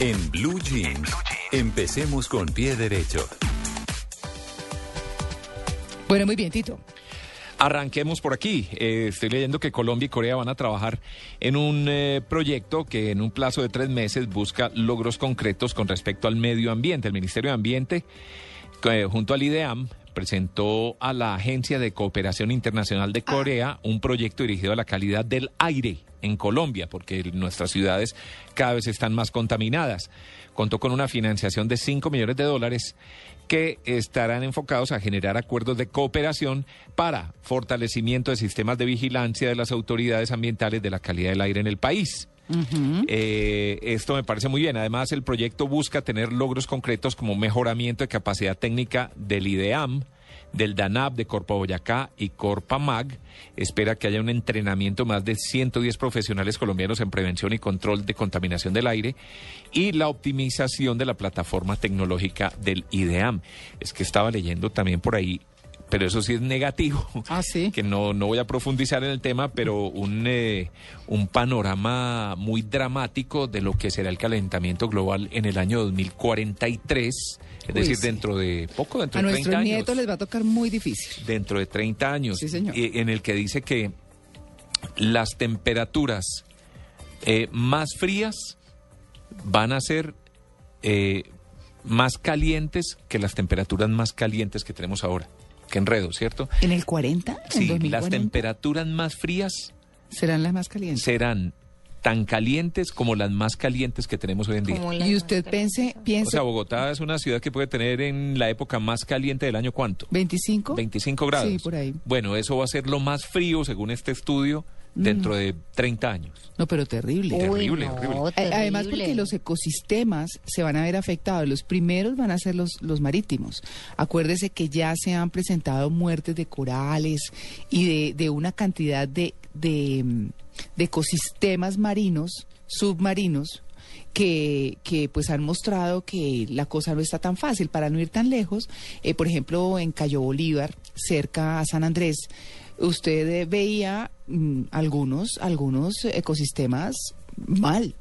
En Blue Jeans, empecemos con pie derecho. Bueno, muy bien, Tito. Arranquemos por aquí. Eh, estoy leyendo que Colombia y Corea van a trabajar en un eh, proyecto que en un plazo de tres meses busca logros concretos con respecto al medio ambiente. El Ministerio de Ambiente, eh, junto al IDEAM, presentó a la Agencia de Cooperación Internacional de Corea un proyecto dirigido a la calidad del aire en Colombia, porque nuestras ciudades cada vez están más contaminadas. Contó con una financiación de 5 millones de dólares que estarán enfocados a generar acuerdos de cooperación para fortalecimiento de sistemas de vigilancia de las autoridades ambientales de la calidad del aire en el país. Eh, esto me parece muy bien. Además, el proyecto busca tener logros concretos como mejoramiento de capacidad técnica del IDEAM, del DANAP, de Corpa Boyacá y Corpa Mag. Espera que haya un entrenamiento más de 110 profesionales colombianos en prevención y control de contaminación del aire y la optimización de la plataforma tecnológica del IDEAM. Es que estaba leyendo también por ahí pero eso sí es negativo. Ah, sí. Que no, no voy a profundizar en el tema, pero un, eh, un panorama muy dramático de lo que será el calentamiento global en el año 2043. Es Uy, decir, sí. dentro de poco, dentro A de 30 nuestros años. nietos les va a tocar muy difícil. Dentro de 30 años. Sí, señor. eh, En el que dice que las temperaturas eh, más frías van a ser eh, más calientes que las temperaturas más calientes que tenemos ahora. Qué enredo, ¿cierto? ¿En el 40? ¿En Sí, las 2040? temperaturas más frías serán las más calientes. serán tan calientes como las más calientes que tenemos hoy en día. Y usted pense, O piense, sea, Bogotá es una ciudad que puede tener en la época más caliente del año, ¿cuánto? 25. 25 grados. Sí, por ahí. Bueno, eso va a ser lo más frío, según este estudio, dentro de 30 años. No, pero terrible. Terrible, horrible. A- Además, porque los ecosistemas se van a ver afectados. Los primeros van a ser los, los marítimos. Acuérdese que ya se han presentado muertes de corales y de, de una cantidad de, de, de ecosistemas marinos, submarinos, que, que pues han mostrado que la cosa no está tan fácil. Para no ir tan lejos, eh, por ejemplo, en Cayo Bolívar, cerca a San Andrés, usted eh, veía mm, algunos, algunos ecosistemas mal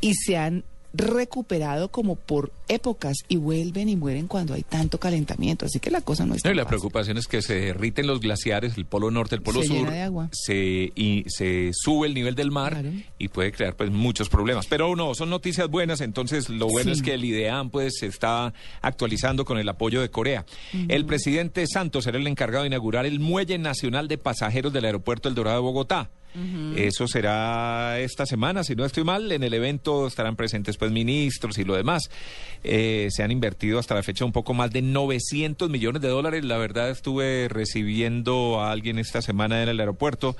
y se han recuperado como por épocas y vuelven y mueren cuando hay tanto calentamiento. Así que la cosa no es No, y la fácil. preocupación es que se derriten los glaciares, el polo norte, el polo Se sur, llena de agua. se y se sube el nivel del mar Claro. y puede crear pues muchos problemas. Pero no, son noticias buenas, entonces lo bueno Sí. es que el IDEAM pues se está actualizando con el apoyo de Corea. El presidente Santos será el encargado de inaugurar el muelle nacional de pasajeros del aeropuerto El Dorado de Bogotá. Eso será esta semana, si no estoy mal. En el evento estarán presentes pues ministros y lo demás. Eh, se han invertido hasta la fecha un poco más de 900 millones de dólares. La verdad estuve recibiendo a alguien esta semana en el aeropuerto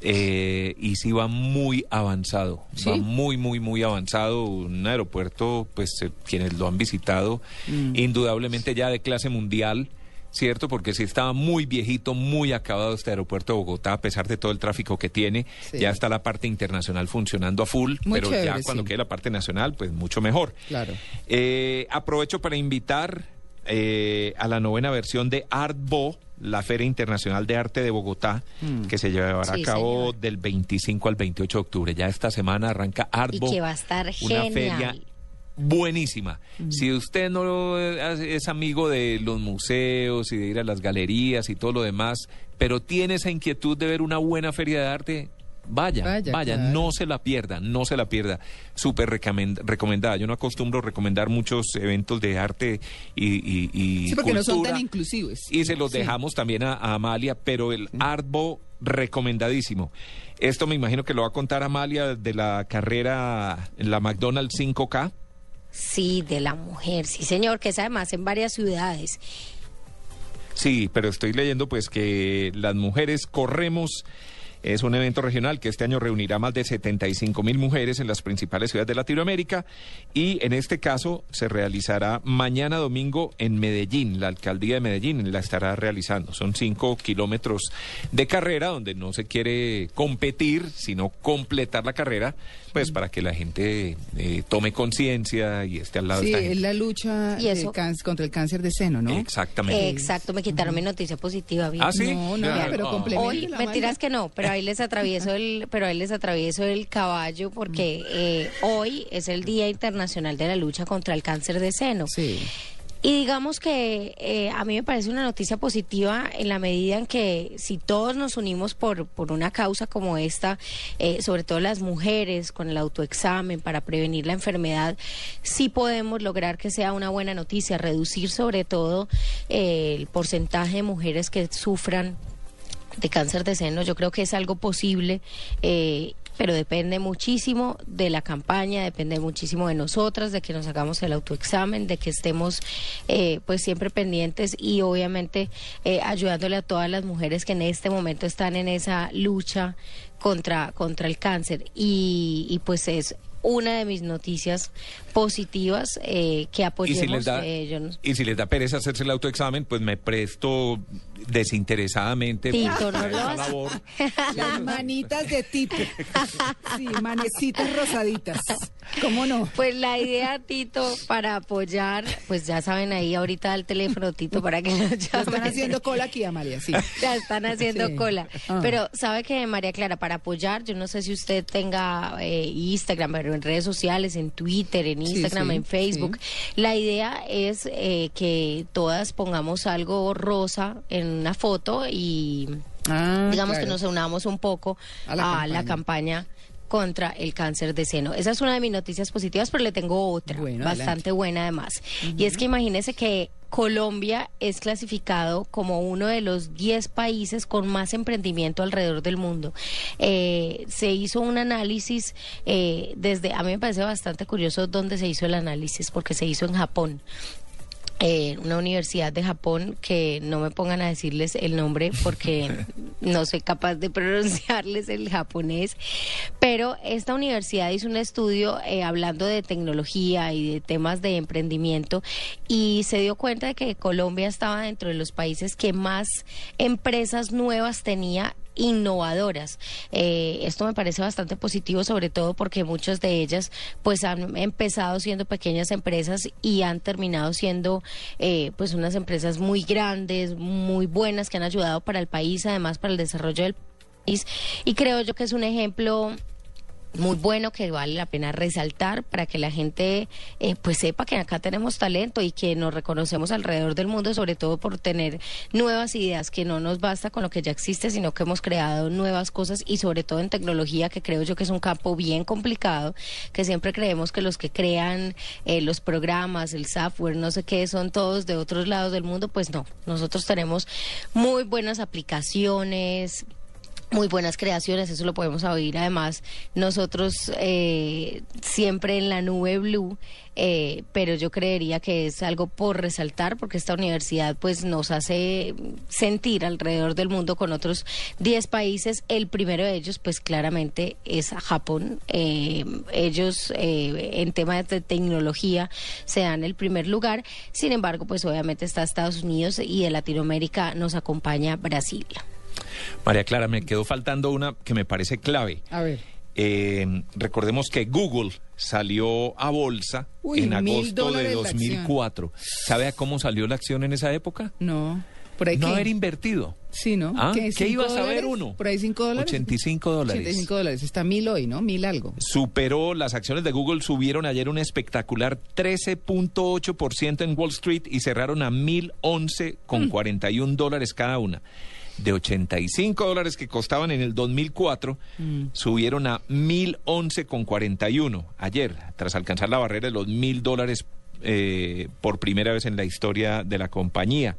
eh, y sí va muy avanzado. ¿Sí? Va muy, muy, muy avanzado. Un aeropuerto, pues eh, quienes lo han visitado, indudablemente ya de clase mundial. ¿Cierto? Porque sí estaba muy viejito, muy acabado este aeropuerto de Bogotá, a pesar de todo el tráfico que tiene. Sí. Ya está la parte internacional funcionando a full, Muy pero chévere, ya cuando sí. quede la parte nacional, pues mucho mejor. Claro. Eh, aprovecho para invitar eh, a la novena versión de Artbo, la Feria Internacional de Arte de Bogotá, Mm. que se llevará Sí, a cabo señor. del 25 al 28 de octubre. Ya esta semana arranca Artbo. que va a estar Una genial. feria buenísima. Si usted no es amigo de los museos y de ir a las galerías y todo lo demás, pero tiene esa inquietud de ver una buena feria de arte, vaya, vaya, Vaya, claro. no se la pierda, no se la pierda. Súper recomend- recomendada. Yo no acostumbro recomendar muchos eventos de arte y, y, y Sí, porque no son cultura. tan inclusivos. Y se los Sí. dejamos también a, a Amalia, pero el Artbo recomendadísimo. Esto me imagino que lo va a contar Amalia de la carrera, la McDonald's 5K. Sí, de la mujer, sí señor, que es además en varias ciudades. Sí, pero estoy leyendo pues que las mujeres corremos Es un evento regional que este año reunirá más de 75 mil mujeres en las principales ciudades de Latinoamérica y en este caso se realizará mañana domingo en Medellín. La alcaldía de Medellín la estará realizando. Son cinco kilómetros de carrera donde no se quiere competir, sino completar la carrera, pues para que la gente eh, tome conciencia y esté al lado Sí, de esta es gente. la lucha ¿Y eso? cáncer- contra el cáncer de seno, ¿no? Exactamente. Exacto, me quitaron mi noticia positiva. ¿viste? ¿Ah, sí? No, no, Ah, pero complementa. Hoy, mentiras que no, pero ahí les atravieso el, pero ahí les atravieso el caballo porque eh, hoy es el Día Internacional de la Lucha contra el Cáncer de Seno. Sí. Y digamos que eh, a mí me parece una noticia positiva en la medida en que si todos nos unimos por, por una causa como esta, eh, sobre todo las mujeres con el autoexamen para prevenir la enfermedad, sí podemos lograr que sea una buena noticia, reducir sobre todo eh, el porcentaje de mujeres que sufran de cáncer de seno, yo creo que es algo posible, eh, pero depende muchísimo de la campaña, depende muchísimo de nosotras, de que nos hagamos el autoexamen, de que estemos eh, pues siempre pendientes y obviamente eh, ayudándole a todas las mujeres que en este momento están en esa lucha contra, contra el cáncer. Y, y pues es una de mis noticias positivas eh, que Y apoyemos. si, les da, eh, yo no- y si les da pereza hacerse el autoexamen, pues me presto desinteresadamente Tito, pues, no lo labor. Las manitas de Tito. Sí, manecitas rosaditas. ¿Cómo no? Pues la idea, Tito, para apoyar, pues ya saben ahí ahorita el teléfono, Tito, para que nos Ya llamen. están haciendo cola aquí, Amalia, sí. Ya están haciendo Sí. cola. Ah. Pero sabe que, María Clara, para apoyar, yo no sé si usted tenga eh, Instagram, pero en redes sociales, en Twitter, en Instagram, sí, en Facebook. La idea es eh, que todas pongamos algo rosa en una foto y Ah, digamos que nos unamos un poco A a la la, campaña. contra el cáncer de seno. Esa es una de mis noticias positivas, pero le tengo otra, Bueno, bastante adelante. buena además. Y es que imagínese que Colombia es clasificado como uno de los 10 países con más emprendimiento alrededor del mundo. Eh, se hizo un análisis eh, desde, a mí me parece bastante curioso dónde se hizo el análisis, porque se hizo en Japón eh, una universidad de Japón que no me pongan a decirles el nombre porque no soy capaz de pronunciarles el japonés, pero esta universidad hizo un estudio eh, hablando de tecnología y de temas de emprendimiento y se dio cuenta de que Colombia estaba dentro de los países que más empresas nuevas tenía innovadoras. Eh, esto me parece bastante positivo, sobre todo porque muchas de ellas pues han empezado siendo pequeñas empresas y han terminado siendo eh, pues unas empresas muy grandes, muy buenas que han ayudado para el país, además para el desarrollo del país. Y creo yo que es un ejemplo muy bueno que vale la pena resaltar para que la gente eh, pues sepa que acá tenemos talento y que nos reconocemos alrededor del mundo sobre todo por tener nuevas ideas que no nos basta con lo que ya existe sino que hemos creado nuevas cosas y sobre todo en tecnología que creo yo que es un campo bien complicado que siempre creemos que los que crean eh, los programas el software no sé qué son todos de otros lados del mundo pues no. Nosotros tenemos muy buenas aplicaciones muy buenas creaciones, eso lo podemos oír. Además nosotros eh, siempre en la nube blue, eh, pero yo creería que es algo por resaltar porque esta universidad pues nos hace sentir alrededor del mundo con otros 10 países, el primero de ellos pues claramente es Japón, Eh, ellos eh, en temas de tecnología se dan el primer lugar, sin embargo pues obviamente está Estados Unidos y de Latinoamérica nos acompaña Brasil. María Clara, me quedó faltando una que me parece clave. A ver. Eh, recordemos que Google salió a bolsa Uy, en agosto de dólares la acción. 2004. ¿Sabe a cómo salió la acción en esa época? No. Por ahí No qué? haber invertido. Sí, ¿no? ¿Ah? ¿Qué ¿Cinco iba a saber uno? Por ahí 5 dólares. 85 dólares. 85 dólares. Está mil hoy, ¿no? Mil algo. Superó, las acciones de Google subieron ayer un espectacular 13.8% en Wall Street y cerraron a 1.011 Mm. con 41 dólares cada una. De 85 dólares que costaban en el 2004, Mm. subieron a 1.011 con 41 ayer, tras alcanzar la barrera de los 1.000 dólares eh, por primera vez en la historia de la compañía.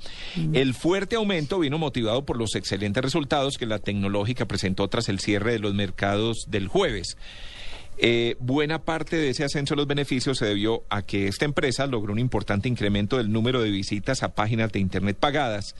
El fuerte aumento vino motivado por los excelentes resultados que la tecnológica presentó tras el cierre de los mercados del jueves. Eh, buena parte de ese ascenso de los beneficios se debió a que esta empresa logró un importante incremento del número de visitas a páginas de Internet pagadas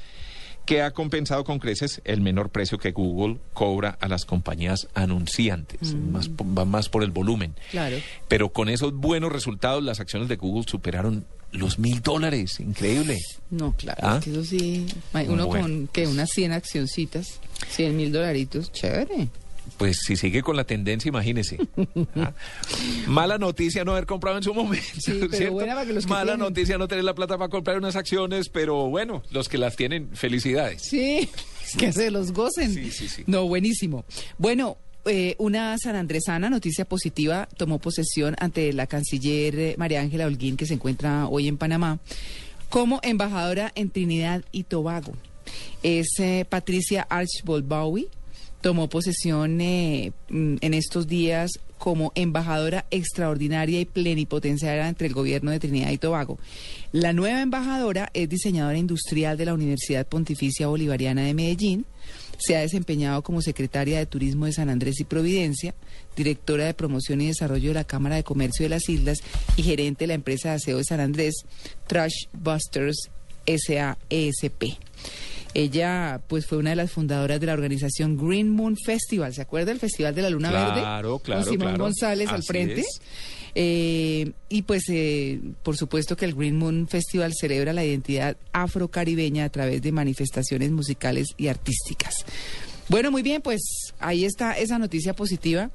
que ha compensado con creces el menor precio que Google cobra a las compañías anunciantes. Más, po- va más por el volumen. Claro. Pero con esos buenos resultados, las acciones de Google superaron los mil dólares. Increíble. No, claro, ¿Ah? es que eso sí. Uno Bueno. con que unas 100 accioncitas, 100 mil dolaritos, chévere. Pues si sigue con la tendencia, imagínese. Ah. Mala noticia no haber comprado en su momento. Sí, pero ¿cierto? buena para que los que Mala tienen. noticia no tener la plata para comprar unas acciones, pero bueno, los que las tienen, felicidades. Sí, que se los gocen. Sí, sí, sí. No, buenísimo. Bueno, eh, una sanandresana, noticia positiva, tomó posesión ante la canciller eh, María Ángela Holguín, que se encuentra hoy en Panamá, como embajadora en Trinidad y Tobago. Es eh, Patricia Archibald Bowie. Tomó posesión eh, mm, en estos días como embajadora extraordinaria y plenipotenciaria entre el gobierno de Trinidad y Tobago. La nueva embajadora es diseñadora industrial de la Universidad Pontificia Bolivariana de Medellín. Se ha desempeñado como secretaria de Turismo de San Andrés y Providencia, directora de Promoción y Desarrollo de la Cámara de Comercio de las Islas y gerente de la empresa de aseo de San Andrés, Trash Busters SAESP. Ella pues fue una de las fundadoras de la organización Green Moon Festival, ¿se acuerda el Festival de la Luna Verde? Claro, claro, Con Simón claro. González al frente. es. Eh, y pues eh, por supuesto que el Green Moon Festival celebra la identidad afrocaribeña a través de manifestaciones musicales y artísticas. Bueno, muy bien, pues ahí está esa noticia positiva.